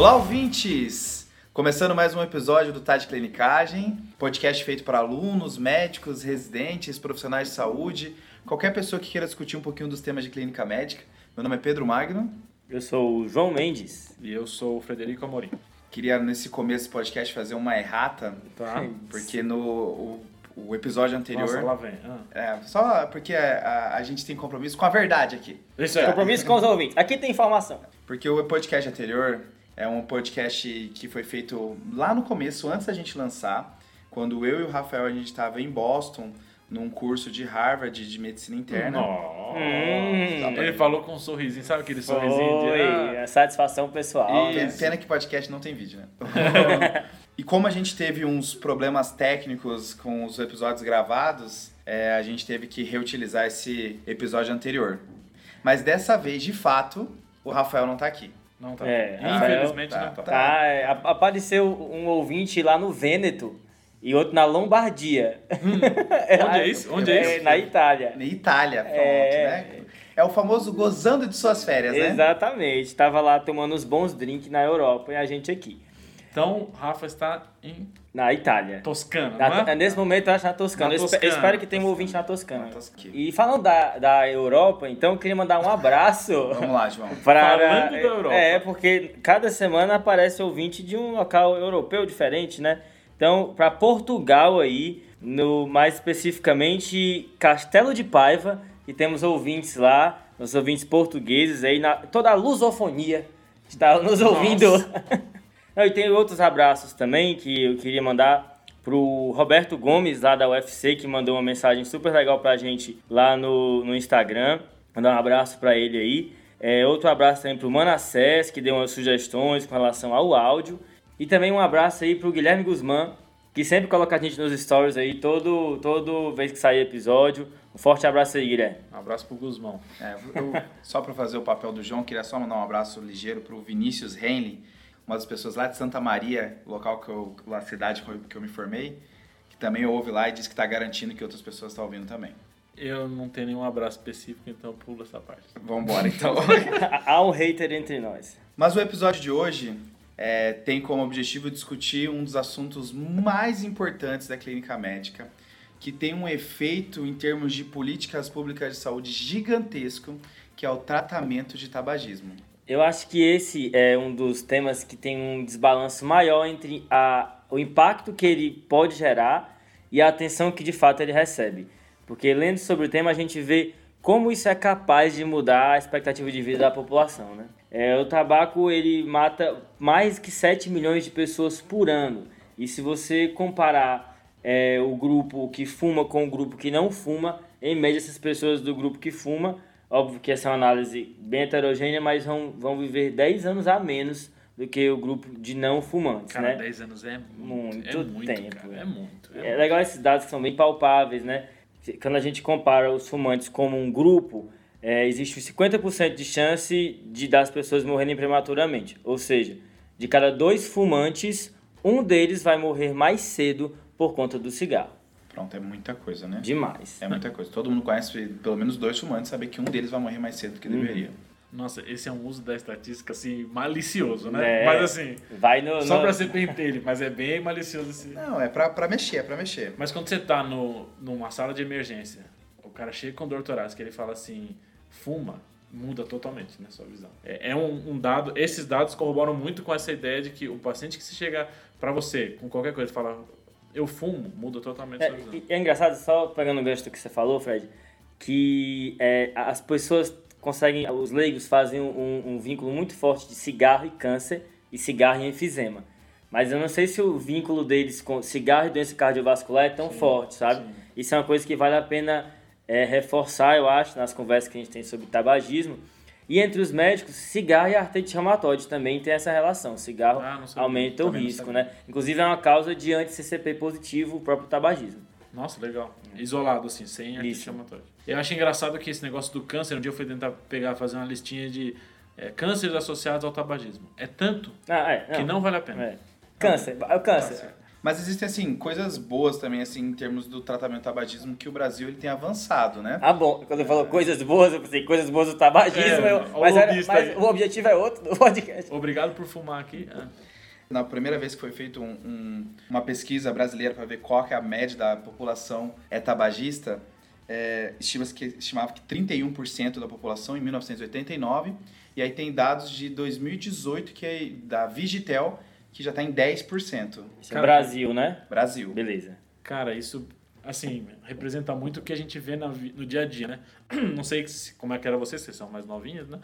Olá, ouvintes! Começando mais um episódio do Tá de Clinicagem, podcast feito para alunos, médicos, residentes, profissionais de saúde, qualquer pessoa que queira discutir um pouquinho dos temas de clínica médica. Meu nome é Pedro Magno. Eu sou o João Mendes. E eu sou o Frederico Amorim. Queria, nesse começo do podcast, fazer uma errata, Tá? porque no o, o episódio anterior... Nossa, lá vem. Ah. É, só porque a, a gente tem compromisso com a verdade aqui. Isso aí. Compromisso com os ouvintes. Aqui tem informação. Porque o podcast anterior é um podcast que foi feito lá no começo, antes da gente lançar, quando eu e o Rafael a gente estava em Boston, num curso de Harvard de medicina interna. Nossa. Hum. Ele falou com um sorrisinho, sabe aquele sorrisinho de. Foi, Ah, a satisfação pessoal. Pena- né? Pena que podcast não tem vídeo, né? e como a gente teve uns problemas técnicos com os episódios gravados, é, a gente teve que reutilizar esse episódio anterior. Mas dessa vez, de fato, o Rafael não tá aqui. Não tá. É, Infelizmente Rafael, não tá. Tá, é, a- apareceu um ouvinte lá no Vêneto e outro na Lombardia. Onde é isso? Onde é isso? Na Itália. Na Itália, pronto, É. né? É o famoso gozando de suas férias, né? Exatamente. Tava lá tomando uns bons drinks na Europa e a gente aqui. Então, Rafa está em Na Itália. Toscana, Na- não é? nesse momento eu acho na Toscana. Na Eu Toscana. Eu espero que tenha um ouvinte na Toscana. Na Toscana. E falando da, da Europa, então eu queria mandar um abraço. Vamos lá, João. Para, Falando da Europa. É, porque cada semana aparece ouvinte de um local europeu diferente, né? Então, para Portugal aí, no mais especificamente Castelo de Paiva, e temos ouvintes lá, os ouvintes portugueses aí, na, toda a lusofonia está nos ouvindo. E tem outros abraços também que eu queria mandar pro Roberto Gomes, lá da UFC, que mandou uma mensagem super legal pra gente lá no, no Instagram. Mandar um abraço pra ele aí. É, outro abraço também pro Manassés, que deu umas sugestões com relação ao áudio. E também um abraço aí pro Guilherme Guzmán, que sempre coloca a gente nos stories aí, todo, todo vez que sair episódio. Um forte abraço aí, Guilherme. Um abraço pro Guzmão. É, eu- só para fazer o papel do João, queria só mandar um abraço ligeiro pro Vinícius Henley, uma das pessoas lá de Santa Maria, local que eu, a cidade que eu- me formei, que também ouve lá e diz que está garantindo que outras pessoas estão ouvindo também. Eu não tenho nenhum abraço específico, então eu pulo essa parte. Vamos embora então. Há um hater entre nós. Mas o episódio de hoje é, tem como objetivo discutir um dos assuntos mais importantes da clínica médica, que tem um efeito em termos de políticas públicas de saúde gigantesco, que é o tratamento de tabagismo. Eu acho que esse é um dos temas que tem um desbalanço maior entre a, o impacto que ele pode gerar e a atenção que de fato ele recebe. Porque lendo sobre o tema a gente vê como isso é capaz de mudar a expectativa de vida da população, né? É, o tabaco ele mata mais que 7 milhões de pessoas por ano. E se você comparar é, o grupo que fuma com o grupo que não fuma, em média essas pessoas do grupo que fuma, óbvio que essa é uma análise bem heterogênea, mas vão, vão viver 10 anos a menos do que o grupo de não fumantes, Cara, né? 10 anos é muito. Muito é muito, tempo, cara. é. É muito. É legal esses dados que são bem palpáveis, né? Quando a gente compara os fumantes como um grupo, é, existe 50% de chance de das pessoas morrerem prematuramente. Ou seja, de cada dois fumantes, um deles vai morrer mais cedo por conta do cigarro. Pronto, é muita coisa, né? Demais. É muita coisa. Todo mundo conhece pelo menos dois fumantes, sabe que um deles vai morrer mais cedo do que deveria. Nossa, esse é um uso da estatística, assim, malicioso, né? É, Mas assim, vai no, só no- pra ser pentelho, mas é bem malicioso esse. Não, é pra, pra mexer, é pra mexer. Mas quando você tá no, numa sala de emergência, o cara chega com dor torácica, ele fala assim, fuma, muda totalmente, né, sua visão. É, é um, um dado, esses dados corroboram muito com essa ideia de que o paciente que se chega pra você com qualquer coisa e fala, eu fumo, muda totalmente É, é engraçado, só pegando o gancho do que você falou, Fred, que é, as pessoas conseguem, os leigos fazem um, um vínculo muito forte de cigarro e câncer e cigarro e enfisema. Mas eu não sei se o vínculo deles com cigarro e doença cardiovascular é tão forte, sabe? sim. Isso é uma coisa que vale a pena é, reforçar, eu acho, nas conversas que a gente tem sobre tabagismo. E entre os médicos, cigarro e artrite reumatoide também tem essa relação. Cigarro Ah, não aumenta o não risco, né? Inclusive é uma causa de anti-CCP positivo o próprio tabagismo. Nossa, legal. Isolado, assim, sem artrite reumatoide. Eu acho engraçado que esse negócio do câncer, um dia eu fui tentar pegar, fazer uma listinha de é, cânceres associados ao tabagismo. É tanto Ah, é, que não vale a pena. É. Câncer, é o câncer. Mas existem, assim, coisas boas também, assim, em termos do tratamento do tabagismo, que o Brasil ele tem avançado, né? Ah, bom. Quando falou coisas boas, eu pensei coisas boas do tabagismo. É, eu- o mas era- mas o objetivo é outro do podcast. Obrigado por fumar aqui. Ah. Na primeira vez que foi feita um, um- uma pesquisa brasileira para ver qual que é a média da população é tabagista, é, estima-se que, estimava que 31% da população em 1989, e aí tem dados de 2018 que é da Vigitel, que já está em 10%. Isso é Cara, Brasil, né? Brasil. Beleza. Cara, isso, assim, representa muito o que a gente vê na no dia a dia, né? Não sei se- como é que era vocês, vocês são mais novinhos, né?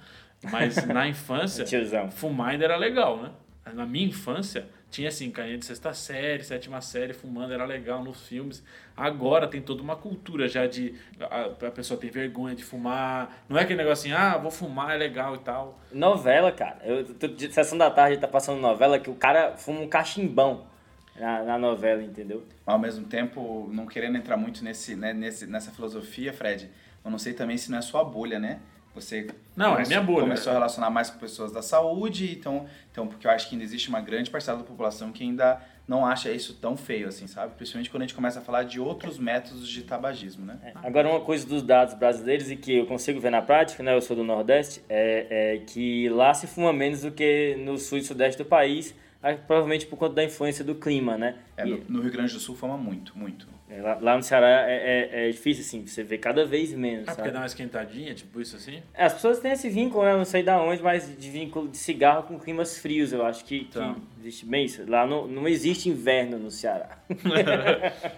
Mas na infância, Tiozão. fumar ainda era legal, né? Na minha infância, tinha assim, carinha de sexta série, sétima série, fumando era legal nos filmes. Agora tem toda uma cultura já de a, a pessoa tem vergonha de fumar. Não é aquele negócio assim, ah, vou fumar, é legal e tal. Novela, cara. Eu, tô- de sessão da tarde tá passando novela que o cara fuma um cachimbão na, na novela, entendeu? Ao mesmo tempo, não querendo entrar muito nesse, né, nesse, nessa filosofia, Fred, eu não sei também se não é sua bolha, né? Você Não, é começou, minha bolha. começou a relacionar mais com pessoas da saúde, então, então, porque eu acho que ainda existe uma grande parcela da população que ainda não acha isso tão feio, assim, sabe? Principalmente quando a gente começa a falar de outros métodos de tabagismo, né? É, Agora, uma coisa dos dados brasileiros e que eu consigo ver na prática, né? Eu sou do Nordeste, é, é que lá se fuma menos do que no sul e sudeste do país, ah, provavelmente por conta da influência do clima, né? É, E- no, no Rio Grande do Sul fama muito, muito. É, lá, lá no Ceará é, é- é difícil, assim, você vê cada vez menos, Ah, porque sabe? dá uma esquentadinha, tipo isso assim? É, As pessoas têm esse vínculo, né? Não sei da onde, mas de vínculo de cigarro com climas frios. Eu acho que, que Tá. existe bem isso. Lá não, não existe inverno no Ceará.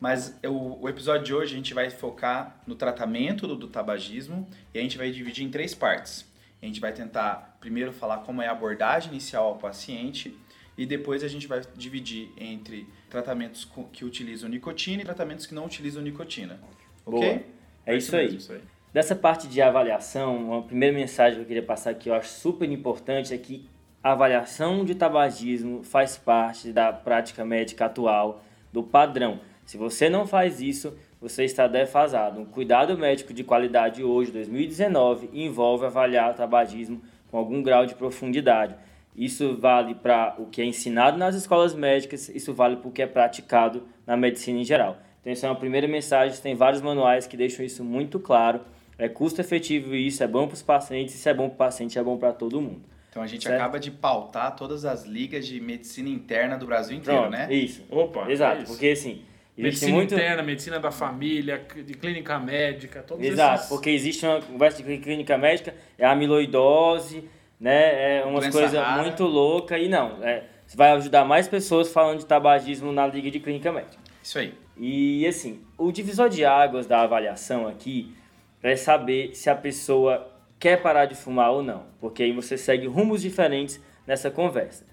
Mas o, o episódio de hoje a gente vai focar no tratamento do, do tabagismo e a gente vai dividir em três partes. A gente vai tentar primeiro falar como é a abordagem inicial ao paciente e depois a gente vai dividir entre tratamentos que utilizam nicotina e tratamentos que não utilizam nicotina. Ok? Boa. É isso aí. isso aí. Dessa parte de avaliação, uma primeira mensagem que eu queria passar aqui, eu acho super importante, é que a avaliação de tabagismo faz parte da prática médica atual, do padrão. Se você não faz isso, você está defasado. Um cuidado médico de qualidade hoje, 2019, envolve avaliar o tabagismo com algum grau de profundidade. Isso vale para o que é ensinado nas escolas médicas, isso vale para o que é praticado na medicina em geral. Então, essa é uma primeira mensagem. Tem vários manuais que deixam isso muito claro. É custo efetivo isso, é bom para os pacientes. Se é bom para o paciente, é bom para todo mundo. Então a gente Certo. acaba de pautar todas as ligas de medicina interna do Brasil inteiro, Pronto, né? isso. Opa, Exato, é isso. porque assim, Medicina muito... interna, medicina da família, de clínica médica, todos Exato, esses... porque existe uma conversa de clínica médica, é amiloidose, né? É umas coisas muito loucas e não. É, você vai ajudar mais pessoas falando de tabagismo na liga de clínica médica. Isso aí. E assim, o divisor de águas da avaliação aqui é saber se a pessoa quer parar de fumar ou não, porque aí você segue rumos diferentes nessa conversa,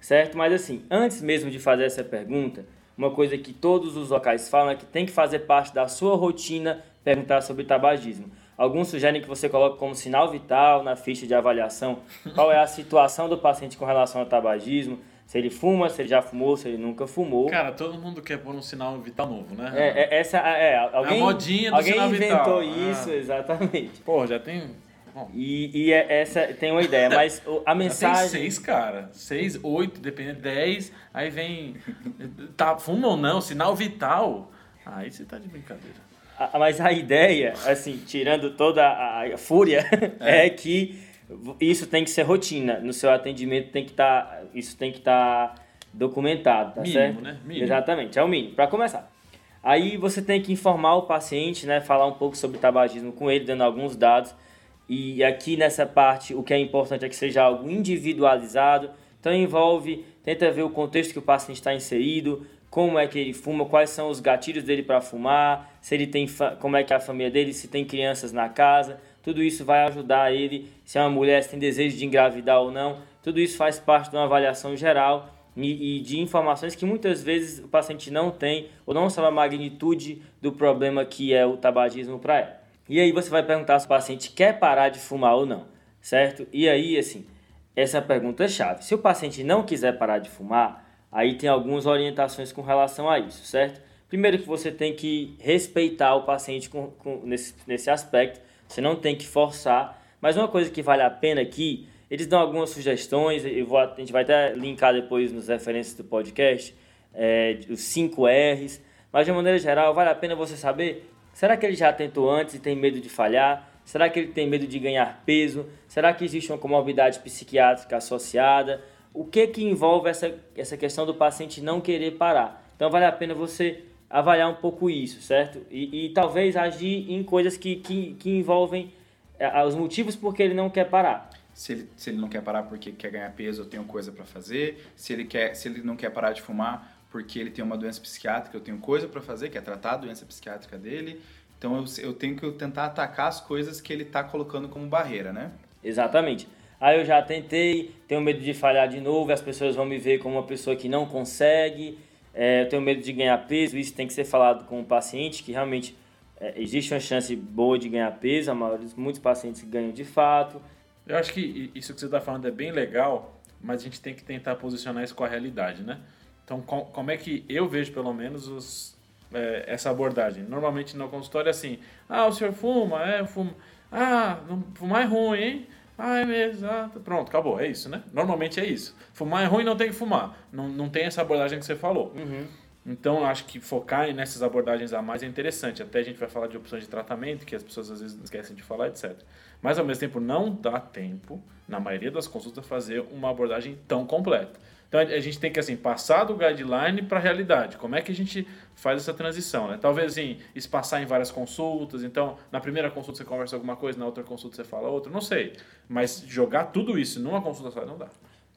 certo? Mas assim, antes mesmo de fazer essa pergunta, uma coisa que todos os locais falam é que tem que fazer parte da sua rotina perguntar sobre tabagismo. Alguns sugerem que você coloque como sinal vital na ficha de avaliação qual é a situação do paciente com relação ao tabagismo, se ele fuma, se ele já fumou, se ele nunca fumou. Cara, todo mundo quer pôr um sinal vital novo, né? É, é, essa é, alguém, modinha do alguém sinal inventou vital. isso, Ah. exatamente. Pô, já tem... Bom, E, e é- essa tem uma ideia, mas a já tem mensagem. seis, cara. Seis, oito, dependendo, dez. Aí vem... Tá, fuma ou não, sinal vital. Aí você tá de brincadeira. A- mas a ideia, assim, tirando toda a, fúria, é. que isso tem que ser rotina. No seu atendimento tem que estar. isso tem que estar documentado, tá Mínimo, certo? né? Mínimo. Exatamente, é o mínimo. Para começar. Aí você tem que informar o paciente, né? Falar um pouco sobre tabagismo com ele, dando alguns dados. E aqui nessa parte, o que é importante é que seja algo individualizado. Então envolve, tenta ver o contexto que o paciente está inserido, como é que ele fuma, quais são os gatilhos dele para fumar, se ele tem, como é que é a família dele, se tem crianças na casa. Tudo isso vai ajudar ele, se é uma mulher, se tem desejo de engravidar ou não. Tudo isso faz parte de uma avaliação geral e, e de informações que muitas vezes o paciente não tem ou não sabe a magnitude do problema que é o tabagismo para ela. E aí você vai perguntar se o paciente quer parar de fumar ou não, certo? E aí, assim, essa pergunta é chave. Se o paciente não quiser parar de fumar, aí tem algumas orientações com relação a isso, certo? Primeiro que você tem que respeitar o paciente com, com- nesse, nesse aspecto, você não tem que forçar. Mas uma coisa que vale a pena aqui, eles dão algumas sugestões, eu vou, a gente vai até linkar depois nas referências do podcast, é, os 5 R's, mas de maneira geral, vale a pena você saber? Será que ele já tentou antes e tem medo de falhar? Será que ele tem medo de ganhar peso? Será que existe uma comorbidade psiquiátrica associada? O que que envolve essa, essa questão do paciente não querer parar? Então vale a pena você avaliar um pouco isso, certo? E, e talvez agir em coisas que, que, que envolvem é, os motivos por que ele não quer parar. Se ele, se ele não quer parar porque quer ganhar peso, eu tenho coisa para fazer. Se ele, quer, se ele não quer parar de fumar porque ele tem uma doença psiquiátrica, eu tenho coisa para fazer, que é tratar a doença psiquiátrica dele. Então eu, eu tenho que tentar atacar as coisas que ele está colocando como barreira, né? Exatamente. Aí eu já tentei, tenho medo de falhar de novo, as pessoas vão me ver como uma pessoa que não consegue, é, eu tenho medo de ganhar peso, isso tem que ser falado com o paciente, que realmente é, existe uma chance boa de ganhar peso, a maioria, muitos pacientes ganham de fato. Eu acho que isso que você está falando é bem legal, mas a gente tem que tentar posicionar isso com a realidade, né? Então, com, como é que eu vejo, pelo menos, os, é, essa abordagem? Normalmente no consultório é assim, ah, o senhor fuma? É, fuma. Ah, fumar é ruim, hein? Ah, é mesmo, tá, pronto, acabou, é isso, né? Normalmente é isso. Fumar é ruim, não tem que fumar. Não, não tem essa abordagem que você falou. Uhum. Então, eu acho que focar nessas abordagens a mais é interessante. Até a gente vai falar de opções de tratamento, que as pessoas às vezes esquecem de falar, etc. Mas, ao mesmo tempo, não dá tempo, na maioria das consultas, fazer uma abordagem tão completa. Então a gente tem que assim passar do guideline para a realidade. Como é que a gente faz essa transição? Né? Talvez assim, espaçar em várias consultas. Então, na primeira consulta você conversa alguma coisa, na outra consulta você fala outra. Não sei. Mas jogar tudo isso numa consulta só não dá.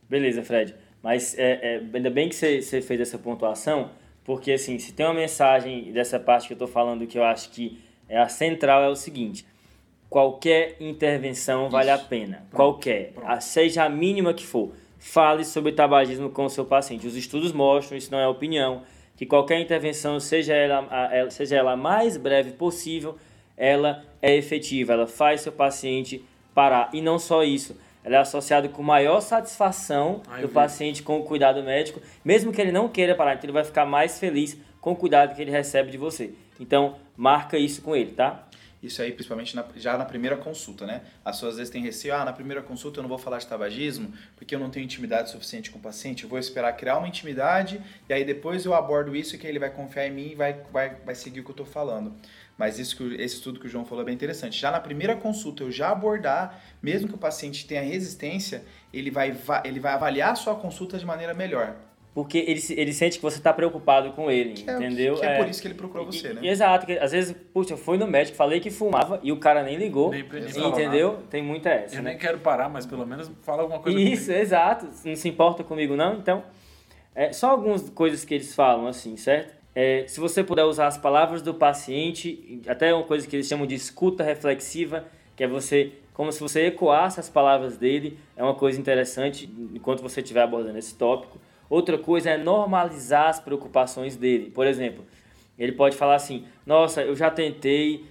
Beleza, Fred. Mas é, é, ainda bem que você, você fez essa pontuação, porque assim, se tem uma mensagem dessa parte que eu estou falando que eu acho que é a central, é o seguinte. Qualquer intervenção isso. vale a pena. Pronto. Qualquer. Pronto. Seja a mínima que for fale sobre tabagismo com o seu paciente. Os estudos mostram, isso não é opinião, que qualquer intervenção, seja ela, seja ela a mais breve possível, ela é efetiva, ela faz seu paciente parar. E não só isso, ela é associada com maior satisfação Ai, do paciente com o cuidado médico, mesmo que ele não queira parar, então ele vai ficar mais feliz com o cuidado que ele recebe de você. Então, marca isso com ele, tá? Isso aí, principalmente na, já na primeira consulta, né? As pessoas às vezes têm receio, ah, na primeira consulta eu não vou falar de tabagismo porque eu não tenho intimidade suficiente com o paciente, eu vou esperar criar uma intimidade e aí depois eu abordo isso que ele vai confiar em mim e vai, vai, vai seguir o que eu estou falando. Mas isso que, esse estudo que o João falou é bem interessante. Já na primeira consulta, eu já abordar, mesmo que o paciente tenha resistência, ele vai, ele vai avaliar a sua consulta de maneira melhor porque ele, ele sente que você está preocupado com ele, que entendeu? É, que é, por isso que ele procurou você, né? Exato, que às vezes, puxa, eu fui no médico, falei que fumava e o cara nem ligou, nem, nem entendeu? Tem muita essa, Eu né? nem quero parar, mas pelo menos fala alguma coisa Isso, comigo. exato, não se importa comigo não, então, é, só algumas coisas que eles falam assim, certo? É, se você puder usar as palavras do paciente, até uma coisa que eles chamam de escuta reflexiva, que é você, como se você ecoasse as palavras dele, é uma coisa interessante enquanto você estiver abordando esse tópico. Outra coisa é normalizar as preocupações dele. Por exemplo, ele pode falar assim: Nossa, eu já tentei,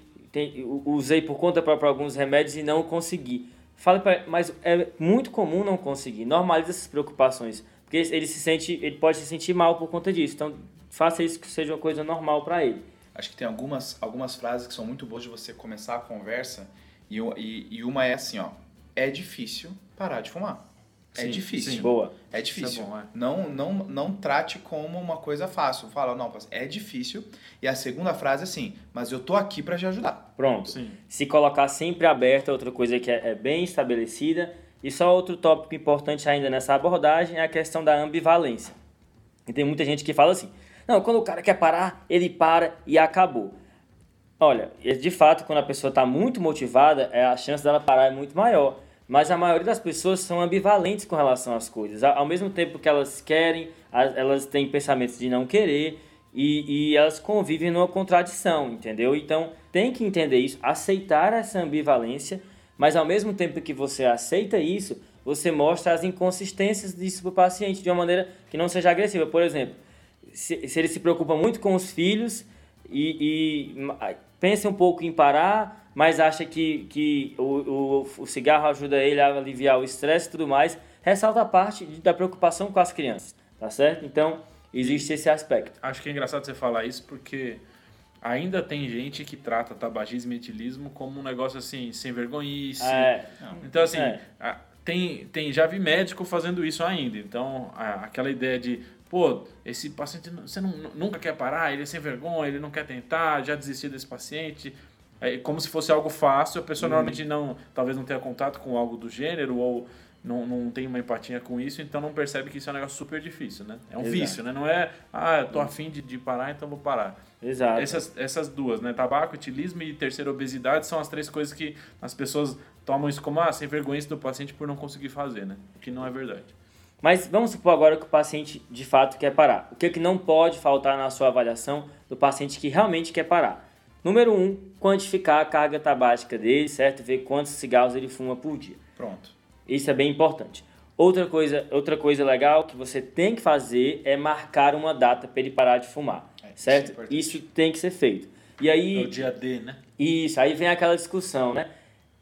usei por conta própria alguns remédios e não consegui. Fale pra, mas é muito comum não conseguir. Normalize essas preocupações, porque ele se sente, ele pode se sentir mal por conta disso. Então, faça isso que seja uma coisa normal para ele. Acho que tem algumas, algumas frases que são muito boas de você começar a conversa e, e, e uma é assim, ó: É difícil parar de fumar. É sim, difícil. Sim. Boa. É difícil. É bom, é. Não, não, não trate como uma coisa fácil. Fala, não, é difícil. E a segunda frase é assim, mas eu tô aqui para te ajudar. Pronto. Sim. Se colocar sempre aberto é outra coisa que é, é bem estabelecida. E só outro tópico importante ainda nessa abordagem é a questão da ambivalência. E tem muita gente que fala assim, não, quando o cara quer parar, ele para e acabou. Olha, de fato, quando a pessoa está muito motivada, é, a chance dela parar é muito maior. Mas a maioria das pessoas são ambivalentes com relação às coisas. Ao mesmo tempo que elas querem, elas têm pensamentos de não querer e, e elas convivem numa contradição, entendeu? Então tem que entender isso, aceitar essa ambivalência, mas ao mesmo tempo que você aceita isso, você mostra as inconsistências disso para o paciente de uma maneira que não seja agressiva. Por exemplo, se, se ele se preocupa muito com os filhos e, e pensa um pouco em parar mas acha que, que o, o, o cigarro ajuda ele a aliviar o estresse e tudo mais, ressalta a parte da preocupação com as crianças, tá certo? Então, existe esse aspecto. Acho que é engraçado você falar isso porque ainda tem gente que trata tabagismo e etilismo como um negócio assim, sem vergonhice. É, então, assim, é. tem, tem, já vi médico fazendo isso ainda. Então, aquela ideia de, pô, esse paciente você não, nunca quer parar, ele é sem vergonha, ele não quer tentar, já desistiu desse paciente. É como se fosse algo fácil, a pessoa hum. normalmente não, talvez não tenha contato com algo do gênero ou não, não tem uma empatia com isso, então não percebe que isso é um negócio super difícil, né? É um Exato. vício, né? Não é, ah, eu tô afim de, de parar, então vou parar. Exato. Essas, essas duas, né? Tabaco, etilismo e terceira obesidade são as três coisas que as pessoas tomam isso como, ah, sem vergonha do paciente por não conseguir fazer, né? O que não é verdade. Mas vamos supor agora que o paciente de fato quer parar. O que, é que não pode faltar na sua avaliação do paciente que realmente quer parar? Número um, quantificar a carga tabágica dele, certo? Ver quantos cigarros ele fuma por dia. Pronto. Isso é bem importante. Outra coisa, outra coisa legal que você tem que fazer é marcar uma data para ele parar de fumar, é, certo? Isso, é isso, tem que ser feito. E aí é o dia D, né? Isso, aí vem aquela discussão, né?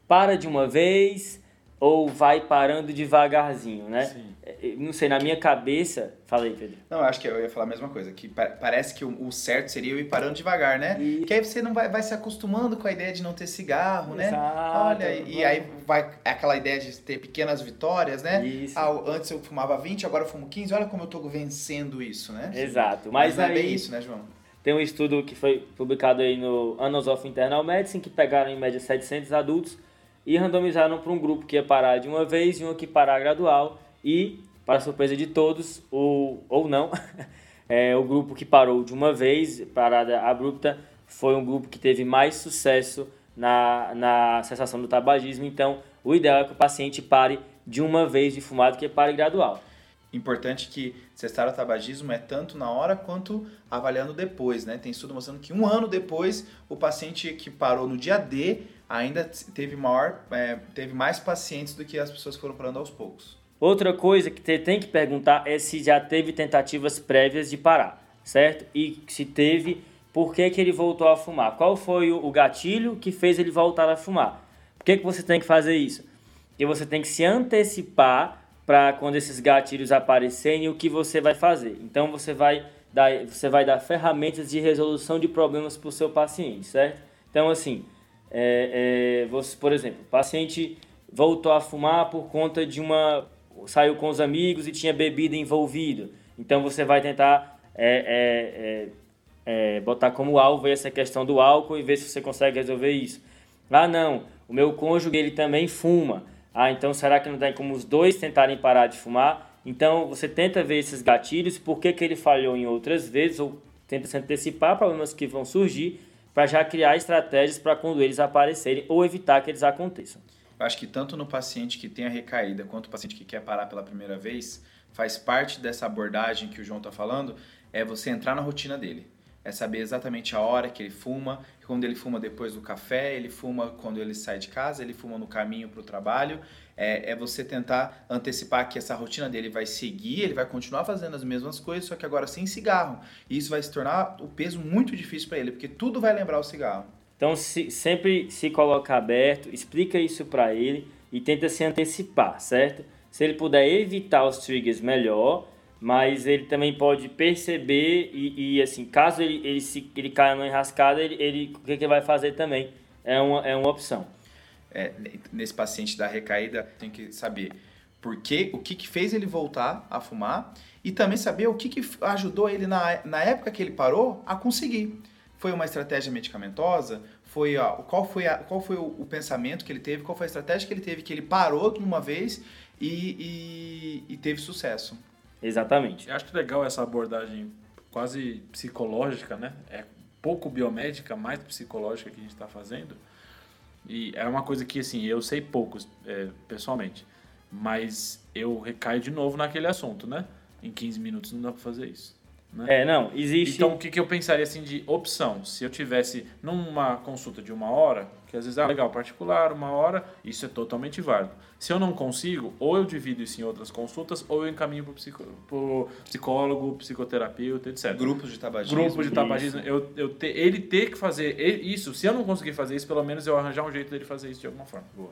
Para de uma vez, ou vai parando devagarzinho, né? Sim. É, não sei, na minha cabeça. Falei, Pedro. Não, acho que eu ia falar a mesma coisa. Que parece que o, certo seria eu ir parando devagar, né? E... Que aí você não vai, vai se acostumando com a ideia de não ter cigarro, né? Exato. Olha, e aí vai aquela ideia de ter pequenas vitórias, né? Isso. Ah, antes eu fumava 20, agora eu fumo 15. Olha como eu tô vencendo isso, né? Exato. Mas, Mas não é bem isso, né, João? Tem um estudo que foi publicado aí no Annals of Internal Medicine, que pegaram em média 700 adultos e randomizaram para um grupo que ia parar de uma vez e um que parar gradual e, para surpresa de todos, ou, ou não, é, o grupo que parou de uma vez, parada abrupta, foi um grupo que teve mais sucesso na, na cessação do tabagismo. Então, o ideal é que o paciente pare de uma vez de fumar do que pare gradual. Importante que cessar o tabagismo é tanto na hora quanto avaliando depois, né? Tem estudo mostrando que um ano depois, o paciente que parou no dia D ainda teve maior, é, teve mais pacientes do que as pessoas foram parando aos poucos. Outra coisa que tem que perguntar é se já teve tentativas prévias de parar, certo? E se teve, por que, que ele voltou a fumar? Qual foi o gatilho que fez ele voltar a fumar? Por que, que você tem que fazer isso? Porque você tem que se antecipar para quando esses gatilhos aparecerem o que você vai fazer. Então você vai dar, você vai dar ferramentas de resolução de problemas para o seu paciente, certo? Então assim, é, é, você, por exemplo, paciente voltou a fumar por conta de uma. saiu com os amigos e tinha bebida envolvida. Então você vai tentar é, é, é, é, botar como alvo essa questão do álcool e ver se você consegue resolver isso. Ah, não, o meu cônjuge ele também fuma. Ah, então será que não tem como os dois tentarem parar de fumar? Então você tenta ver esses gatilhos, por que, que ele falhou em outras vezes, ou tenta se antecipar problemas que vão surgir para já criar estratégias para quando eles aparecerem ou evitar que eles aconteçam. Eu acho que tanto no paciente que tem a recaída quanto o paciente que quer parar pela primeira vez, faz parte dessa abordagem que o João está falando, é você entrar na rotina dele. É saber exatamente a hora que ele fuma, quando ele fuma depois do café, ele fuma quando ele sai de casa, ele fuma no caminho para o trabalho é, é você tentar antecipar que essa rotina dele vai seguir, ele vai continuar fazendo as mesmas coisas, só que agora sem cigarro. E isso vai se tornar o peso muito difícil para ele, porque tudo vai lembrar o cigarro. Então, se, sempre se coloca aberto, explica isso para ele e tenta se antecipar, certo? Se ele puder evitar os triggers, melhor, mas ele também pode perceber e, e assim, caso ele, ele, se, ele caia numa enrascada, ele, ele, o que, que ele vai fazer também é uma, é uma opção é, nesse paciente da recaída, tem que saber por quê, o que, que fez ele voltar a fumar e também saber o que, que ajudou ele na, na época que ele parou a conseguir. Foi uma estratégia medicamentosa? Foi, ó, qual foi, a, qual foi o, o, pensamento que ele teve? Qual foi a estratégia que ele teve que ele parou de uma vez e, e, e teve sucesso? Exatamente. Eu acho legal essa abordagem quase psicológica, né? É pouco biomédica, mais psicológica que a gente está fazendo e é uma coisa que, assim, eu sei poucos, é, pessoalmente. Mas eu recaio de novo naquele assunto, né? Em 15 minutos não dá pra fazer isso. Né? É, não, existe. Então, o que, que eu pensaria assim de opção? Se eu tivesse numa consulta de uma hora, que às vezes é legal, particular, uma hora, isso é totalmente válido. Se eu não consigo, ou eu divido isso em outras consultas, ou eu encaminho para psico, psicólogo, psicoterapeuta, etc. Grupos de tabagismo. Grupos de tabagismo. Eu, eu te, ele ter que fazer isso, se eu não conseguir fazer isso, pelo menos eu arranjar um jeito dele fazer isso de alguma forma. Boa.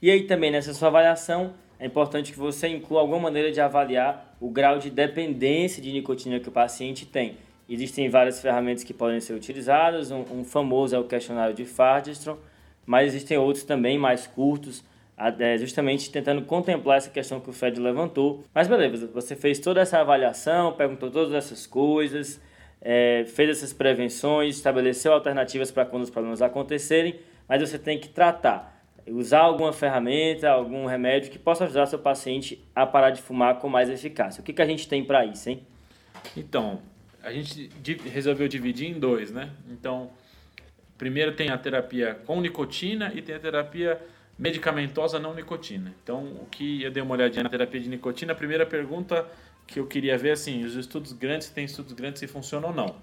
E aí também nessa sua avaliação, é importante que você inclua alguma maneira de avaliar o grau de dependência de nicotina que o paciente tem. Existem várias ferramentas que podem ser utilizadas, um, um famoso é o questionário de Fardistron, mas existem outros também mais curtos, é, justamente tentando contemplar essa questão que o Fed levantou. Mas beleza, você fez toda essa avaliação, perguntou todas essas coisas, é, fez essas prevenções, estabeleceu alternativas para quando os problemas acontecerem, mas você tem que tratar, usar alguma ferramenta, algum remédio que possa ajudar seu paciente a parar de fumar com mais eficácia. O que, que a gente tem para isso, hein? Então, a gente resolveu dividir em dois, né? Então, primeiro tem a terapia com nicotina e tem a terapia medicamentosa não nicotina. Então, o que eu dei uma olhadinha na terapia de nicotina, a primeira pergunta que eu queria ver assim, os estudos grandes, tem estudos grandes se funcionam ou não.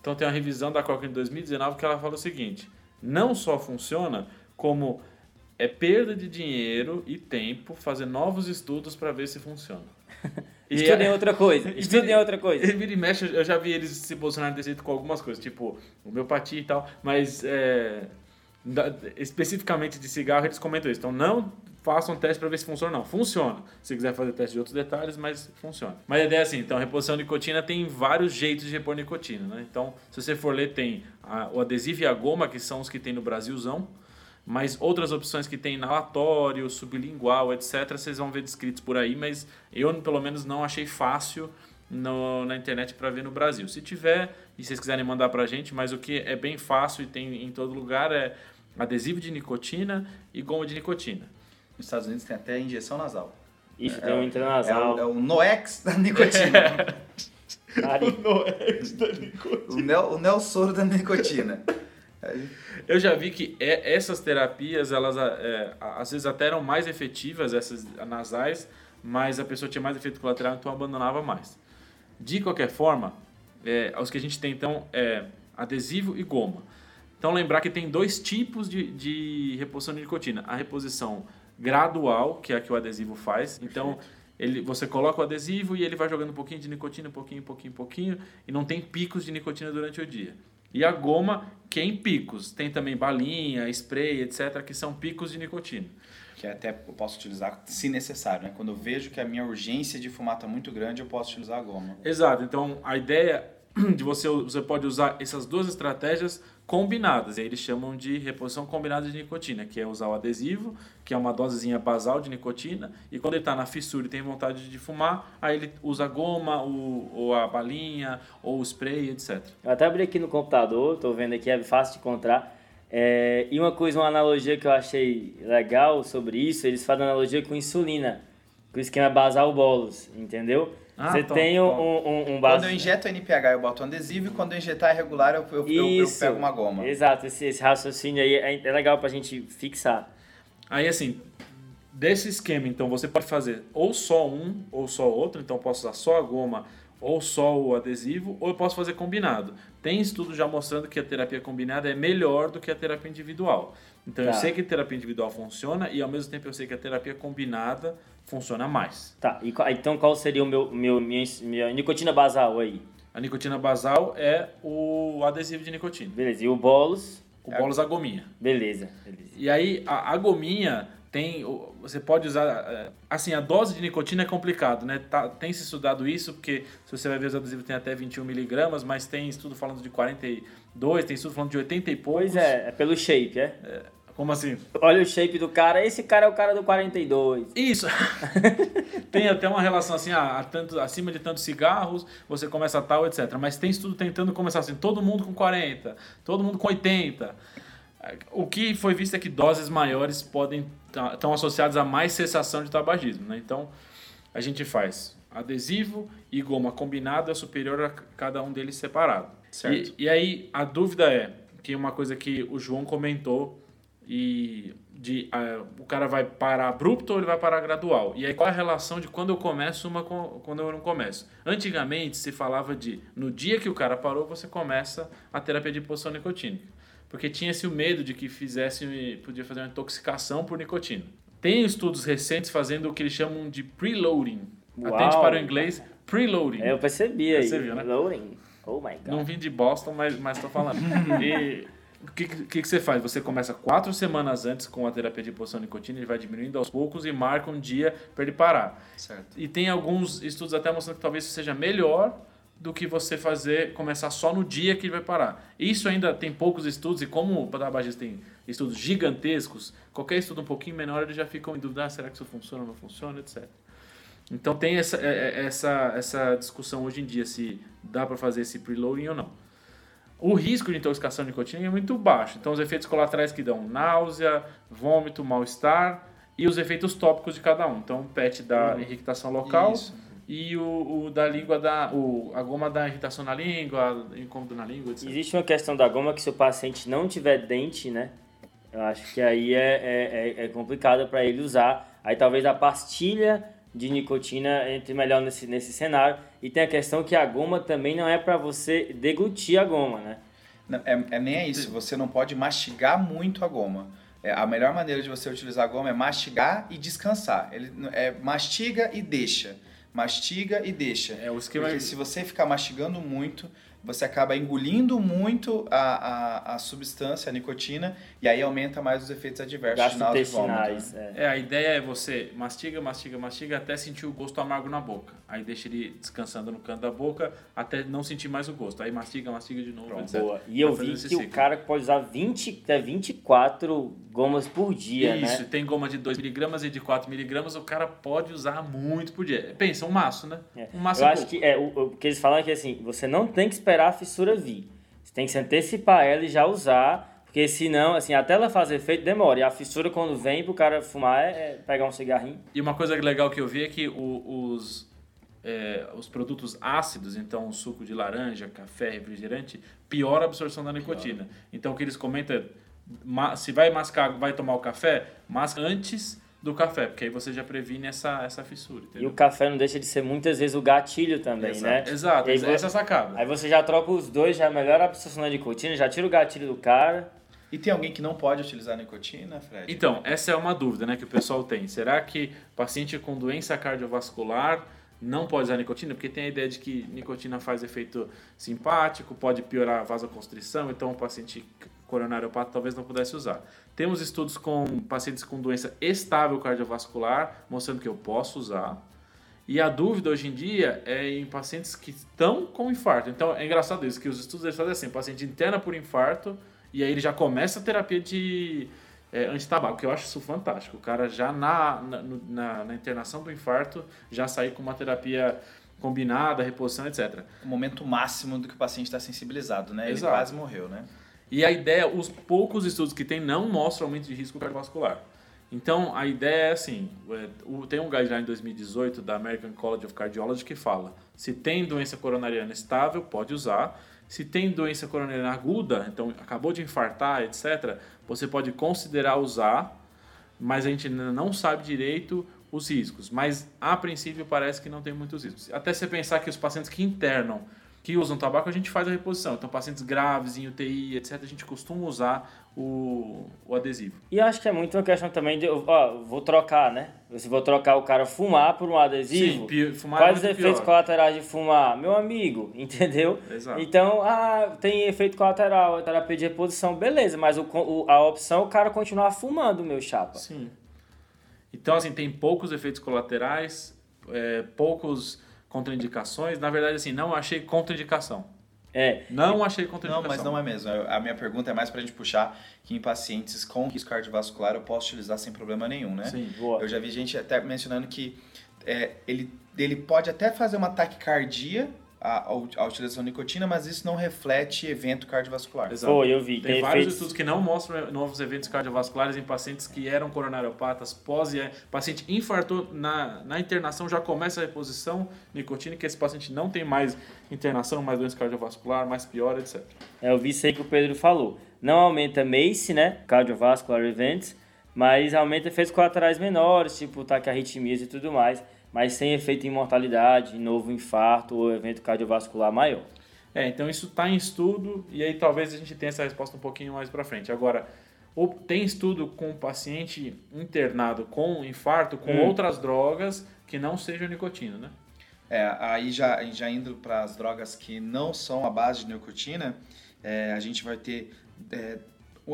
Então, tem uma revisão da Cochrane de 2019 que ela fala o seguinte: não só funciona, como é perda de dinheiro e tempo fazer novos estudos para ver se funciona. Estudem é, outra coisa. Estudem outra coisa. Ele vira e mexe, eu já vi eles se posicionarem desse jeito com algumas coisas, tipo homeopatia e tal, mas é, especificamente de cigarro eles comentam isso. Então não façam um teste para ver se funciona ou não. Funciona. Se quiser fazer teste de outros detalhes, mas funciona. Mas a ideia é assim, então, reposição de nicotina tem vários jeitos de repor nicotina, né? Então, se você for ler, tem a, o adesivo e a goma, que são os que tem no Brasilzão, mas outras opções que tem inalatório, sublingual, etc., vocês vão ver descritos por aí, mas eu, pelo menos, não achei fácil no, na internet para ver no Brasil. Se tiver, e vocês quiserem mandar para a gente, mas o que é bem fácil e tem em todo lugar é adesivo de nicotina e goma de nicotina. Nos Estados Unidos tem até injeção nasal. Isso, é, tem um intranasal. É, o, é o Noex da nicotina. É. o Noex da nicotina. O, Nel, o Nelsoro da nicotina. Eu já vi que é, essas terapias, elas é, às vezes até eram mais efetivas, essas nasais, mas a pessoa tinha mais efeito colateral, então abandonava mais. De qualquer forma, é, os que a gente tem então é adesivo e goma. Então lembrar que tem dois tipos de, de reposição de nicotina. A reposição gradual, que é a que o adesivo faz. Então, ele, você coloca o adesivo e ele vai jogando um pouquinho de nicotina, um pouquinho, um pouquinho, um pouquinho, e não tem picos de nicotina durante o dia. E a goma, que é em picos. Tem também balinha, spray, etc., que são picos de nicotina. Que até eu posso utilizar se necessário, né? Quando eu vejo que a minha urgência de fumar está muito grande, eu posso utilizar a goma. Exato. Então, a ideia de você, você pode usar essas duas estratégias combinadas. E aí eles chamam de reposição combinada de nicotina, que é usar o adesivo, que é uma dosezinha basal de nicotina, e quando ele está na fissura e tem vontade de fumar, aí ele usa a goma, o, ou a balinha, ou o spray, etc. Eu até abri aqui no computador, estou vendo aqui, é fácil de encontrar. É, e uma coisa, uma analogia que eu achei legal sobre isso, eles fazem analogia com insulina, com o esquema basal bolos, entendeu? Ah, você tem um, um, um base... Quando eu injeto NPH, eu boto um adesivo, e quando eu injetar irregular, eu, eu, eu, eu pego uma goma. Exato, esse, esse raciocínio aí é, é legal pra gente fixar. Aí, assim, desse esquema, então, você pode fazer ou só um ou só outro, então eu posso usar só a goma ou só o adesivo, ou eu posso fazer combinado. Tem estudo já mostrando que a terapia combinada é melhor do que a terapia individual. Então tá. eu sei que a terapia individual funciona e ao mesmo tempo eu sei que a terapia combinada funciona mais. Tá, e, então qual seria o meu, meu minha, minha nicotina basal aí? A nicotina basal é o adesivo de nicotina. Beleza, e o bolos? O é bolos a gominha. Beleza, beleza. E aí a, a gominha tem você pode usar é, assim a dose de nicotina é complicado né tá, tem se estudado isso porque se você vai ver os adesivos tem até 21 miligramas mas tem estudo falando de 42 tem estudo falando de 80 e poucos pois é é pelo shape é, é como assim? Olha o shape do cara, esse cara é o cara do 42. Isso! tem até uma relação assim, ah, tanto, acima de tantos cigarros, você começa tal, etc. Mas tem estudo tentando começar assim, todo mundo com 40, todo mundo com 80. O que foi visto é que doses maiores podem estão associadas a mais cessação de tabagismo. Né? Então, a gente faz adesivo e goma combinado é superior a cada um deles separado. Certo. E, e aí, a dúvida é, que uma coisa que o João comentou e de uh, o cara vai parar abrupto ou ele vai parar gradual. E aí qual é a relação de quando eu começo uma com, quando eu não começo? Antigamente se falava de no dia que o cara parou você começa a terapia de posição nicotínica, porque tinha-se o medo de que fizesse podia fazer uma intoxicação por nicotina. Tem estudos recentes fazendo o que eles chamam de preloading. Atente para o inglês, preloading. É, eu percebi aí. Né? Preloading. Oh my God. Não vim de Boston, mas mas tô falando. e o que, que, que, você faz? Você começa quatro semanas antes com a terapia de posição nicotina, ele vai diminuindo aos poucos e marca um dia para ele parar. Certo. E tem alguns estudos até mostrando que talvez isso seja melhor do que você fazer, começar só no dia que ele vai parar. Isso ainda tem poucos estudos, e como o tabagista tem estudos gigantescos, qualquer estudo um pouquinho menor, eles já ficam em dúvida, ah, será que isso funciona ou não funciona, etc. Então tem essa, é, é, essa, essa discussão hoje em dia, se dá para fazer esse preloading ou não. O risco de intoxicação de nicotina é muito baixo. Então os efeitos colaterais que dão náusea, vômito, mal-estar e os efeitos tópicos de cada um. Então o PET da uhum. irritação local... Isso e o, o, da língua da o, a goma da irritação na língua, incômodo na língua, etc. Existe uma questão da goma que se o paciente não tiver dente, né? Eu acho que aí é, é, é, é complicado para ele usar. Aí talvez a pastilha de nicotina entre melhor nesse, nesse cenário. E tem a questão que a goma também não é para você deglutir a goma, né? Não, é, é nem é isso, você não pode mastigar muito a goma. É, a melhor maneira de você utilizar a goma é mastigar e descansar. Ele é mastiga e deixa mastiga e deixa. É o esquema. Porque se você ficar mastigando muito, você acaba engolindo muito a, a, a substância, a nicotina, e aí aumenta mais os efeitos adversos de náusea É. é, a ideia é você mastiga, mastiga, mastiga até sentir o gosto amargo na boca. Aí deixa ele descansando no canto da boca até não sentir mais o gosto. Aí mastiga, mastiga de novo, Pronto. Boa. E eu vi que ciclo. o cara pode usar 20, até 24 gomas por dia, Isso, né? tem goma de 2mg e de 4mg, o cara pode usar muito por dia. Pensa, um maço, né? É. Um maço Eu acho que é, o, o que eles falam é que assim, você não tem que esperar a fissura vir. Você tem que se antecipar ela e já usar, porque senão, assim, até ela fazer efeito demora. E a fissura quando vem pro cara fumar é, é pegar um cigarrinho. E uma coisa legal que eu vi é que o, os, é, os produtos ácidos, então o suco de laranja, café, refrigerante, piora a absorção da nicotina. Piora. Então o que eles comentam é, se vai mascar, vai tomar o café, masca antes do café, porque aí você já previne essa, essa fissura. Entendeu? E o café não deixa de ser muitas vezes o gatilho também, Exato. né? Exato, aí, essa é a sacada. Aí você já troca os dois, já melhora a absorção da nicotina, já tira o gatilho do cara. E tem alguém que não pode utilizar nicotina, Fred? Então, essa é uma dúvida né, que o pessoal tem. Será que paciente com doença cardiovascular não pode usar nicotina? Porque tem a ideia de que nicotina faz efeito simpático, pode piorar a vasoconstrição, então o paciente coronariopata talvez não pudesse usar. Temos estudos com pacientes com doença estável cardiovascular, mostrando que eu posso usar. E a dúvida hoje em dia é em pacientes que estão com infarto. Então é engraçado isso, que os estudos eles fazem assim: paciente interna por infarto e aí ele já começa a terapia de é, antitabaco, que eu acho isso fantástico. O cara já na, na, na, na internação do infarto já sair com uma terapia combinada, reposição, etc. O momento máximo do que o paciente está sensibilizado, né? Exato. Ele quase morreu, né? E a ideia, os poucos estudos que tem não mostram aumento de risco cardiovascular. Então, a ideia é assim, é, tem um guideline em 2018 da American College of Cardiology que fala, se tem doença coronariana estável, pode usar. Se tem doença coronariana aguda, então acabou de infartar, etc., você pode considerar usar, mas a gente ainda não sabe direito os riscos. Mas, a princípio, parece que não tem muitos riscos. Até você pensar que os pacientes que internam que usam tabaco, a gente faz a reposição. Então, pacientes graves em UTI, etc., a gente costuma usar o, o adesivo. E acho que é muito uma questão também de, ó, vou trocar, né? Se vou trocar o cara fumar por um adesivo, Sim, fumar quais é os efeitos pior. colaterais de fumar? Meu amigo, entendeu? Exato. Então, ah, tem efeito colateral, terapia de reposição, beleza, mas o, o, a opção é o cara continuar fumando, meu chapa. Sim. Então, assim, tem poucos efeitos colaterais, é, poucos contraindicações. Na verdade, assim, não achei contraindicação. É. Não achei contraindicação. Não, mas não é mesmo. A minha pergunta é mais para a gente puxar que em pacientes com risco cardiovascular eu posso utilizar sem problema nenhum, né? Sim, boa. Eu já vi gente até mencionando que é, ele, ele pode até fazer uma taquicardia a, a, utilização de nicotina, mas isso não reflete evento cardiovascular. Exato. Pô, eu vi. Tem, tem vários efeitos... estudos que não mostram novos eventos cardiovasculares em pacientes que eram coronariopatas pós e paciente infartou na, na internação já começa a reposição nicotina que esse paciente não tem mais internação, mais doença cardiovascular, mais pior, etc. É, eu vi isso aí que o Pedro falou. Não aumenta MACE, né, cardiovascular events, mas aumenta efeitos colaterais menores, tipo taquiarritmias e tudo mais mas sem efeito em mortalidade, novo infarto ou evento cardiovascular maior. É, então isso está em estudo e aí talvez a gente tenha essa resposta um pouquinho mais para frente. Agora, tem estudo com paciente internado com infarto com hum. outras drogas que não sejam nicotina, né? É, aí já, já indo para as drogas que não são a base de nicotina, é, a gente vai ter é,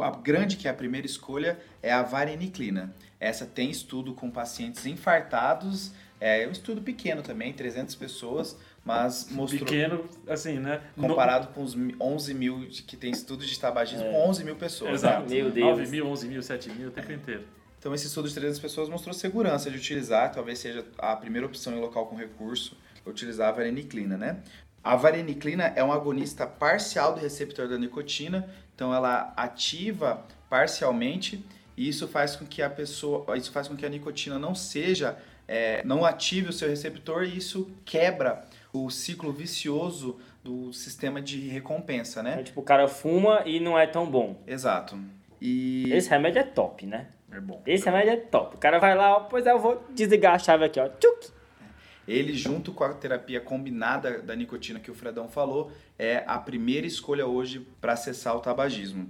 a grande que é a primeira escolha é a vareniclina. Essa tem estudo com pacientes infartados é um estudo pequeno também, 300 pessoas, mas mostrou... Pequeno, assim, né? Comparado no... com os 11 mil que tem estudo de tabagismo, é. com 11 mil pessoas. Exato. Né? Meu Deus. 9 mil, 11 mil, 7 mil, o tempo inteiro. Então, esse estudo de 300 pessoas mostrou segurança de utilizar, talvez seja a primeira opção em local com recurso, utilizar a vareniclina, né? A vareniclina é um agonista parcial do receptor da nicotina, então ela ativa parcialmente e isso faz com que a pessoa, isso faz com que a nicotina não seja, é, não ative o seu receptor e isso quebra o ciclo vicioso do sistema de recompensa, né? É, tipo, o cara fuma e não é tão bom. Exato. E... Esse remédio é top, né? É bom. Esse remédio é top. O cara vai lá, ó, pois é, eu vou desligar a chave aqui, ó. Tchuc! Ele, junto com a terapia combinada da nicotina que o Fredão falou, é a primeira escolha hoje para acessar o tabagismo.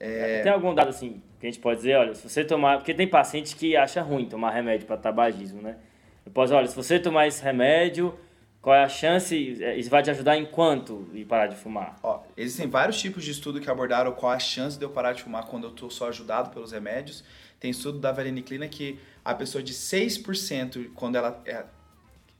É... Tem algum dado assim que a gente pode dizer, olha, se você tomar. Porque tem paciente que acha ruim tomar remédio para tabagismo, né? Eu posso, olha, se você tomar esse remédio, qual é a chance? É, isso vai te ajudar em quanto e parar de fumar? Ó, existem vários tipos de estudo que abordaram qual a chance de eu parar de fumar quando eu estou só ajudado pelos remédios. Tem estudo da vareniclina que a pessoa de 6%, quando ela é,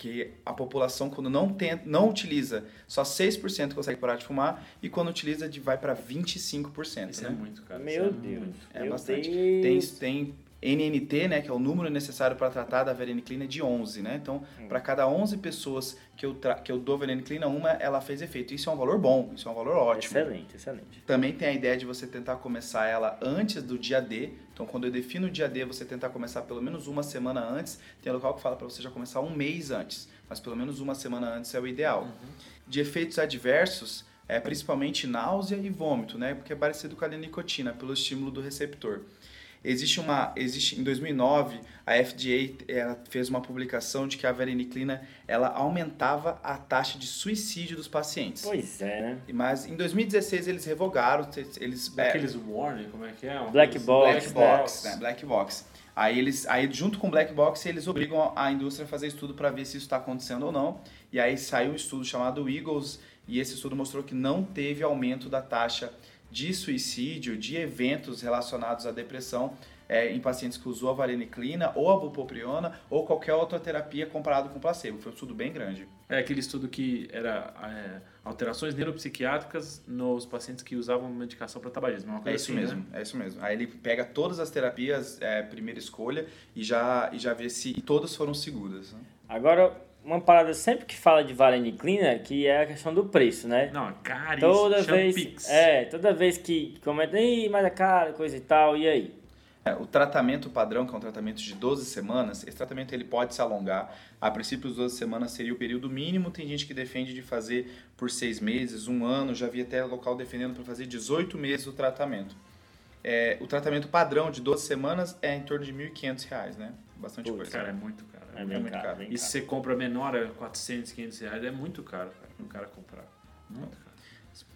que a população quando não tem, não utiliza, só 6% consegue parar de fumar e quando utiliza de vai para 25%, Isso né? é muito, cara. Meu é Deus. É Meu bastante. Deus. Tem tem NNT, né, que é o número necessário para tratar da vareniclina de 11, né? Então, hum. para cada 11 pessoas que eu, que eu dou vareniclina, uma ela fez efeito. Isso é um valor bom, isso é um valor ótimo. Excelente, excelente. Também tem a ideia de você tentar começar ela antes do dia D. Então, quando eu defino o dia D, você tentar começar pelo menos uma semana antes. Tem local que fala para você já começar um mês antes, mas pelo menos uma semana antes é o ideal. Uhum. De efeitos adversos, é principalmente náusea e vômito, né? Porque é parecido com a nicotina, pelo estímulo do receptor. Existe uma, existe em 2009 a FDA ela fez uma publicação de que a vareniclina ela aumentava a taxa de suicídio dos pacientes. Pois é, né? Mas em 2016 eles revogaram, eles é, aqueles warning, como é que é? Black box, Black box, né? Black box. Aí eles, aí junto com o Black Box eles obrigam a indústria a fazer estudo para ver se isso está acontecendo ou não. E aí saiu um estudo chamado Eagles e esse estudo mostrou que não teve aumento da taxa de suicídio, de eventos relacionados à depressão é, em pacientes que usou a vareniclina ou a bupropiona ou qualquer outra terapia comparado com placebo. Foi um estudo bem grande. É aquele estudo que era é, alterações neuropsiquiátricas nos pacientes que usavam medicação para tabagismo. É uma coisa é isso assim, mesmo, né? é isso mesmo. Aí ele pega todas as terapias, é, primeira escolha, e já, e já vê se todas foram seguras. Né? Agora, uma parada sempre que fala de vareniclina, que é a questão do preço, né? Não, é caro Toda vez, é, toda vez que comenta, Ih, mas é caro, coisa e tal, e aí? É, o tratamento padrão, que é um tratamento de 12 semanas, esse tratamento ele pode se alongar. A princípio, as 12 semanas seria o período mínimo. Tem gente que defende de fazer por 6 meses, um ano. Já vi até local defendendo para fazer 18 meses o tratamento. É, o tratamento padrão de 12 semanas é em torno de R$ 1.500, né? Bastante Putz, coisa. Cara, é muito caro. É, é muito caro. caro. E se você compra menor, é 400, 500 reais. É muito caro, cara, para o cara comprar. Muito caro.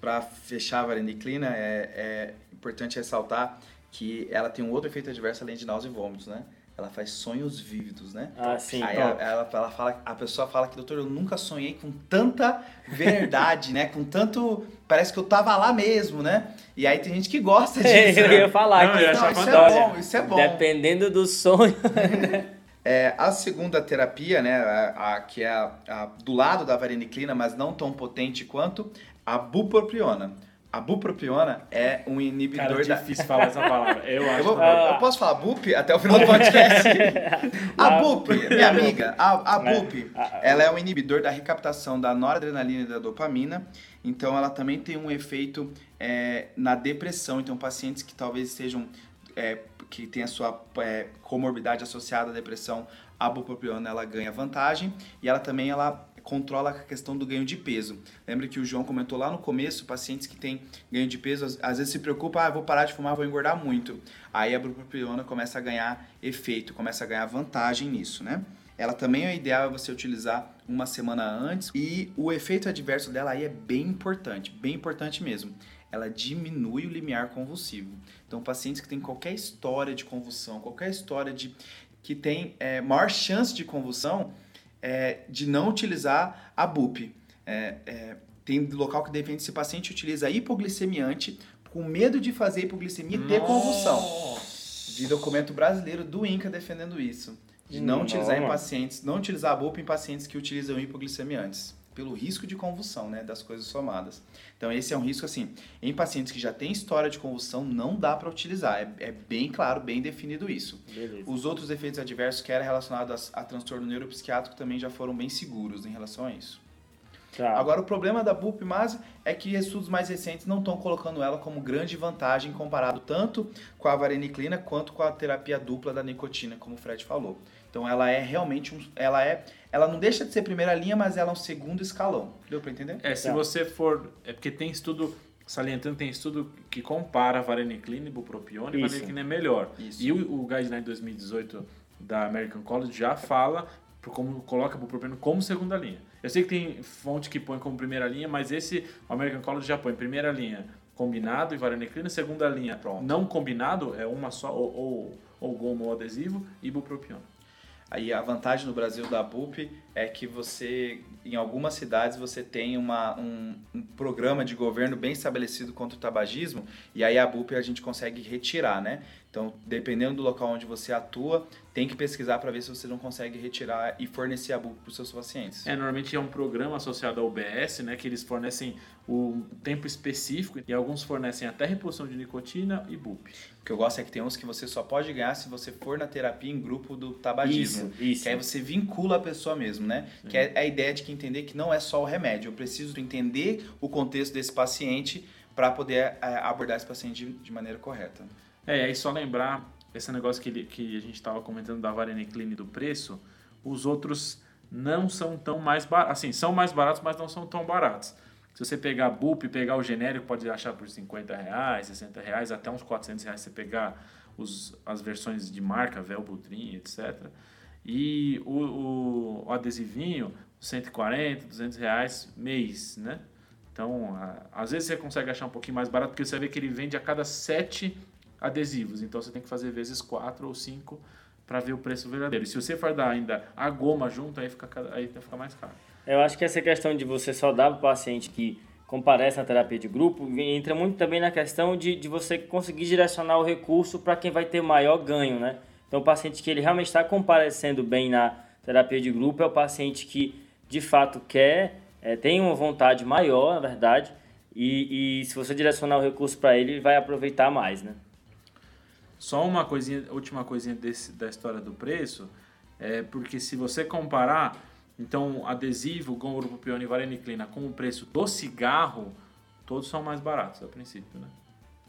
Para fechar a vareniclina, é, é importante ressaltar que ela tem um outro efeito adverso além de náusea e vômitos, né? Ela faz sonhos vívidos, né? Ah, sim. Aí ela, ela, ela, fala, a pessoa fala que, doutor, eu nunca sonhei com tanta verdade, né? Com tanto. Parece que eu tava lá mesmo, né? E aí tem gente que gosta disso. eu ia falar Não, que não, isso é bom, isso é bom. Dependendo do sonho. É, a segunda terapia, né, a, a que é a, a, do lado da vareniclina, mas não tão potente quanto, a bupropiona. A bupropiona é um inibidor Cara, é da... difícil falar essa palavra. Eu acho. Eu, vou, eu posso falar bup até o final do podcast? a bup, minha amiga, a, a bup, ela é um inibidor da recaptação da noradrenalina e da dopamina. Então, ela também tem um efeito é, na depressão. Então, pacientes que talvez estejam... É, que tem a sua é, comorbidade associada à depressão, a bupropiona ela ganha vantagem e ela também ela controla a questão do ganho de peso. Lembra que o João comentou lá no começo, pacientes que têm ganho de peso, às, às vezes se preocupa, ah, vou parar de fumar, vou engordar muito. Aí a bupropiona começa a ganhar efeito, começa a ganhar vantagem nisso, né? Ela também é ideal você utilizar uma semana antes e o efeito adverso dela aí é bem importante, bem importante mesmo. Ela diminui o limiar convulsivo. Então, pacientes que têm qualquer história de convulsão, qualquer história de que tem é, maior chance de convulsão, é, de não utilizar a BUP. É, é, tem local que defende se o paciente utiliza hipoglicemiante com medo de fazer hipoglicemia e ter convulsão. De documento brasileiro do INCA defendendo isso. De não utilizar em pacientes, não utilizar a BUP em pacientes que utilizam hipoglicemiantes. Pelo risco de convulsão, né, das coisas somadas. Então esse é um risco assim, em pacientes que já têm história de convulsão não dá para utilizar, é, é, bem claro, bem definido isso. Beleza. Os outros efeitos adversos que eram relacionados a, a transtorno neuropsiquiátrico também já foram bem seguros em relação a isso. Tá. Agora, o problema da BUP-MASE é que estudos mais recentes não estão colocando ela como grande vantagem comparado tanto com a vareniclina quanto com a terapia dupla da nicotina, como o Fred falou. Então, ela é realmente um, ela é, ela não deixa de ser primeira linha, mas ela é um segundo escalão. Deu para entender? É, se tá. você for, é porque tem estudo salientando, tem estudo que compara vareniclina e bupropiona e vareniclina é melhor. Isso. E o, o Guideline 2018 da American College já fala como coloca bupropiona como segunda linha. Eu sei que tem fonte que põe como primeira linha, mas esse American College já põe primeira linha combinado e vareniclina, segunda linha Pronto. não combinado, é uma só, ou, ou, ou goma ou adesivo, e bupropiona. Aí a vantagem no Brasil da BUP é que você, em algumas cidades, você tem uma, um, um, programa de governo bem estabelecido contra o tabagismo e aí a BUP a gente consegue retirar, né? Então, dependendo do local onde você atua, tem que pesquisar para ver se você não consegue retirar e fornecer a BUP para os seus pacientes. É, normalmente é um programa associado ao UBS, né, que eles fornecem o tempo específico e alguns fornecem até reposição de nicotina e BUP. O que eu gosto é que tem uns que você só pode ganhar se você for na terapia em grupo do tabagismo. Isso, isso. Que aí você vincula a pessoa mesmo, né? Que é a ideia de que entender que não é só o remédio. Eu preciso entender o contexto desse paciente para poder é, abordar esse paciente de, de maneira correta. É, aí só lembrar esse negócio que, ele, que a gente estava comentando da Varenicline do preço, os outros não são tão mais baratos, assim, são mais baratos, mas não são tão baratos. Se você pegar BUP pegar o genérico, pode achar por 50 reais, 60 reais, até uns 400 reais. Se você pegar os, as versões de marca, Velbutrin, etc. E o, o, o adesivinho, 140, 200 reais mês, né? Então, a, às vezes você consegue achar um pouquinho mais barato, porque você vê que ele vende a cada 7 adesivos. Então você tem que fazer vezes 4 ou 5 para ver o preço verdadeiro. E se você for dar ainda a goma junto, aí fica, aí fica mais caro. Eu acho que essa questão de você só dar para o paciente que comparece na terapia de grupo entra muito também na questão de, de você conseguir direcionar o recurso para quem vai ter maior ganho, né? Então, o paciente que ele realmente está comparecendo bem na terapia de grupo é o paciente que de fato quer, é, tem uma vontade maior, na verdade, e, e se você direcionar o recurso para ele, ele vai aproveitar mais, né? Só uma coisinha, última coisinha desse, da história do preço, é porque se você comparar, então adesivo, gomuropropiona e vareniclina com o preço do cigarro, todos são mais baratos a princípio, né?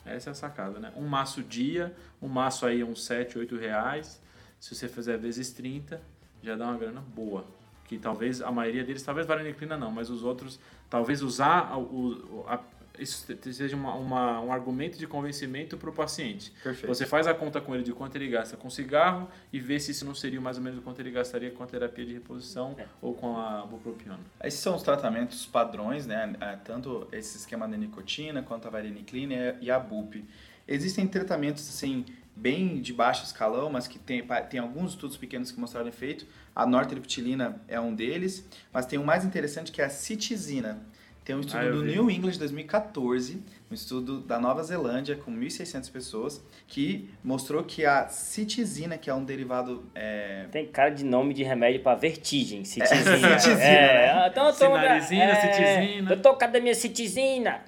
Essa é a sacada, né? Um maço dia, um maço aí uns 7, 8 reais. Se você fizer vezes 30, já dá uma grana boa. Que talvez a maioria deles, talvez vareniclina não, mas os outros, talvez usar o, a, isso seja uma, uma, um argumento de convencimento para o paciente. Perfeito. Você faz a conta com ele de quanto ele gasta com cigarro e vê se isso não seria mais ou menos quanto ele gastaria com a terapia de reposição é. ou com a bupropiona. Esses são os tratamentos padrões, né? É, tanto esse esquema da nicotina quanto a vareniclina e a BUP. Existem tratamentos assim bem de baixo escalão, mas que tem, tem alguns estudos pequenos que mostraram efeito. A nortriptilina é um deles, mas tem um mais interessante que é a citizina. Tem um estudo ah, do vi. New England de 2014, um estudo da Nova Zelândia com 1.600 pessoas, que mostrou que a citizina, que é um derivado... É... Tem cara de nome de remédio para vertigem, citizina. É, citizina, é. Né? Então, Sinarizina, é, citizina. Eu tô, cadê minha citizina?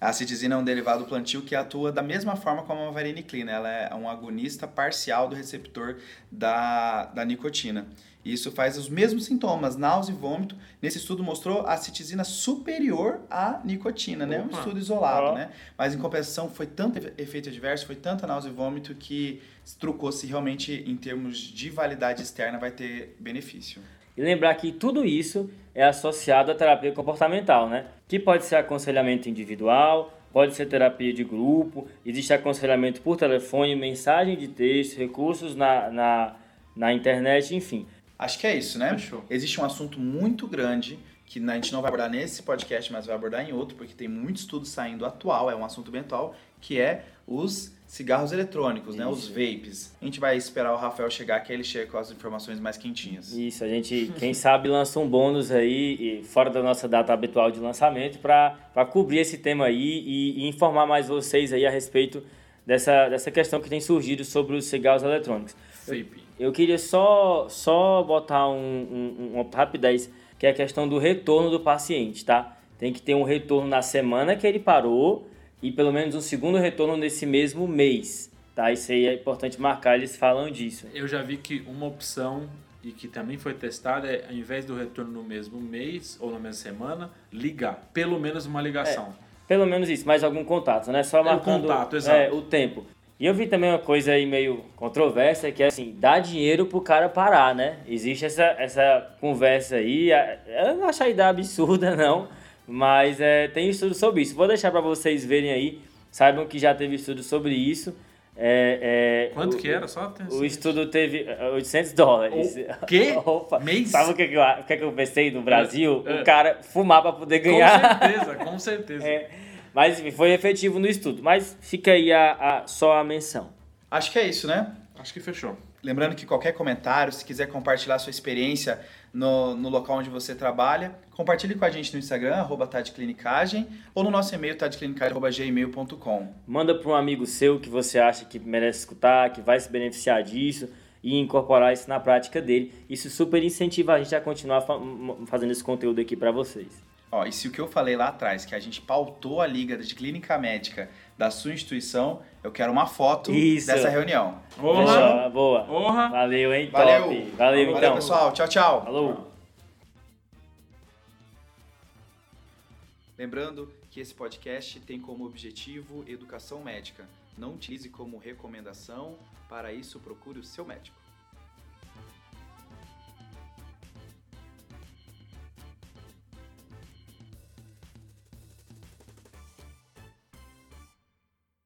A citizina é um derivado plantio que atua da mesma forma como a vareniclina. Ela é um agonista parcial do receptor da, da nicotina. Isso faz os mesmos sintomas, náusea e vômito. Nesse estudo mostrou a citizina superior à nicotina, né? Um estudo isolado, né? Mas em compensação foi tanto efeito adverso, foi tanta náusea e vômito que trucou se realmente em termos de validade externa vai ter benefício. E lembrar que tudo isso é associado à terapia comportamental, né? Que pode ser aconselhamento individual, pode ser terapia de grupo, existe aconselhamento por telefone, mensagem de texto, recursos na, na, na internet, enfim. Acho que é isso, né? Fechou. Existe um assunto muito grande que a gente não vai abordar nesse podcast, mas vai abordar em outro, porque tem muito estudo saindo atual, é um assunto bem atual, que é os cigarros eletrônicos, Isso. né? Os vapes. A gente vai esperar o Rafael chegar, que ele chega com as informações mais quentinhas. Isso, a gente, quem sabe, lança um bônus aí, fora da nossa data habitual de lançamento, para cobrir esse tema aí e, e, informar mais vocês aí a respeito dessa, dessa questão que tem surgido sobre os cigarros eletrônicos. Vape. Eu queria só, só botar um, um, uma rapidez. que é a questão do retorno do paciente, tá? Tem que ter um retorno na semana que ele parou e pelo menos um segundo retorno nesse mesmo mês, tá? Isso aí é importante marcar, eles falam disso. Eu já vi que uma opção e que também foi testada é, ao invés do retorno no mesmo mês ou na mesma semana, ligar. Pelo menos uma ligação. É, pelo menos isso, mais algum contato, né? Só marcando o, contato, exato. É, o tempo. E eu vi também uma coisa aí meio controversa, que é assim, dar dinheiro pro cara parar, né? Existe essa, essa conversa aí, eu não acho a ideia absurda, não, mas é, tem estudo sobre isso. Vou deixar para vocês verem aí, saibam que já teve estudo sobre isso. É, é, Quanto o, que era? Só o estudo teve 800 dólares. O quê? Opa. Mês? Sabe o que, eu, o que eu pensei no Brasil? É, o cara fumar para poder ganhar. Com certeza, com certeza. Mas foi efetivo no estudo. Mas fica aí a, a, só a menção. Acho que é isso, né? Acho que fechou. Lembrando que qualquer comentário, se quiser compartilhar sua experiência no, no local onde você trabalha, compartilhe com a gente no Instagram, arroba tadclinicagem, ou no nosso e-mail, tadclinicagem.gmail.com. Manda para um amigo seu que você acha que merece escutar, que vai se beneficiar disso e incorporar isso na prática dele. Isso super incentiva a gente a continuar fazendo esse conteúdo aqui para vocês. Ó, e se o que eu falei lá atrás, que a gente pautou a liga de clínica médica da sua instituição, eu quero uma foto Isso. dessa reunião. Boa. boa. Valeu, hein? Valeu. Top. Valeu, Valeu então. Valeu, pessoal. Tchau, tchau. Falou. Lembrando que esse podcast tem como objetivo educação médica. Não utilize como recomendação, para isso procure o seu médico.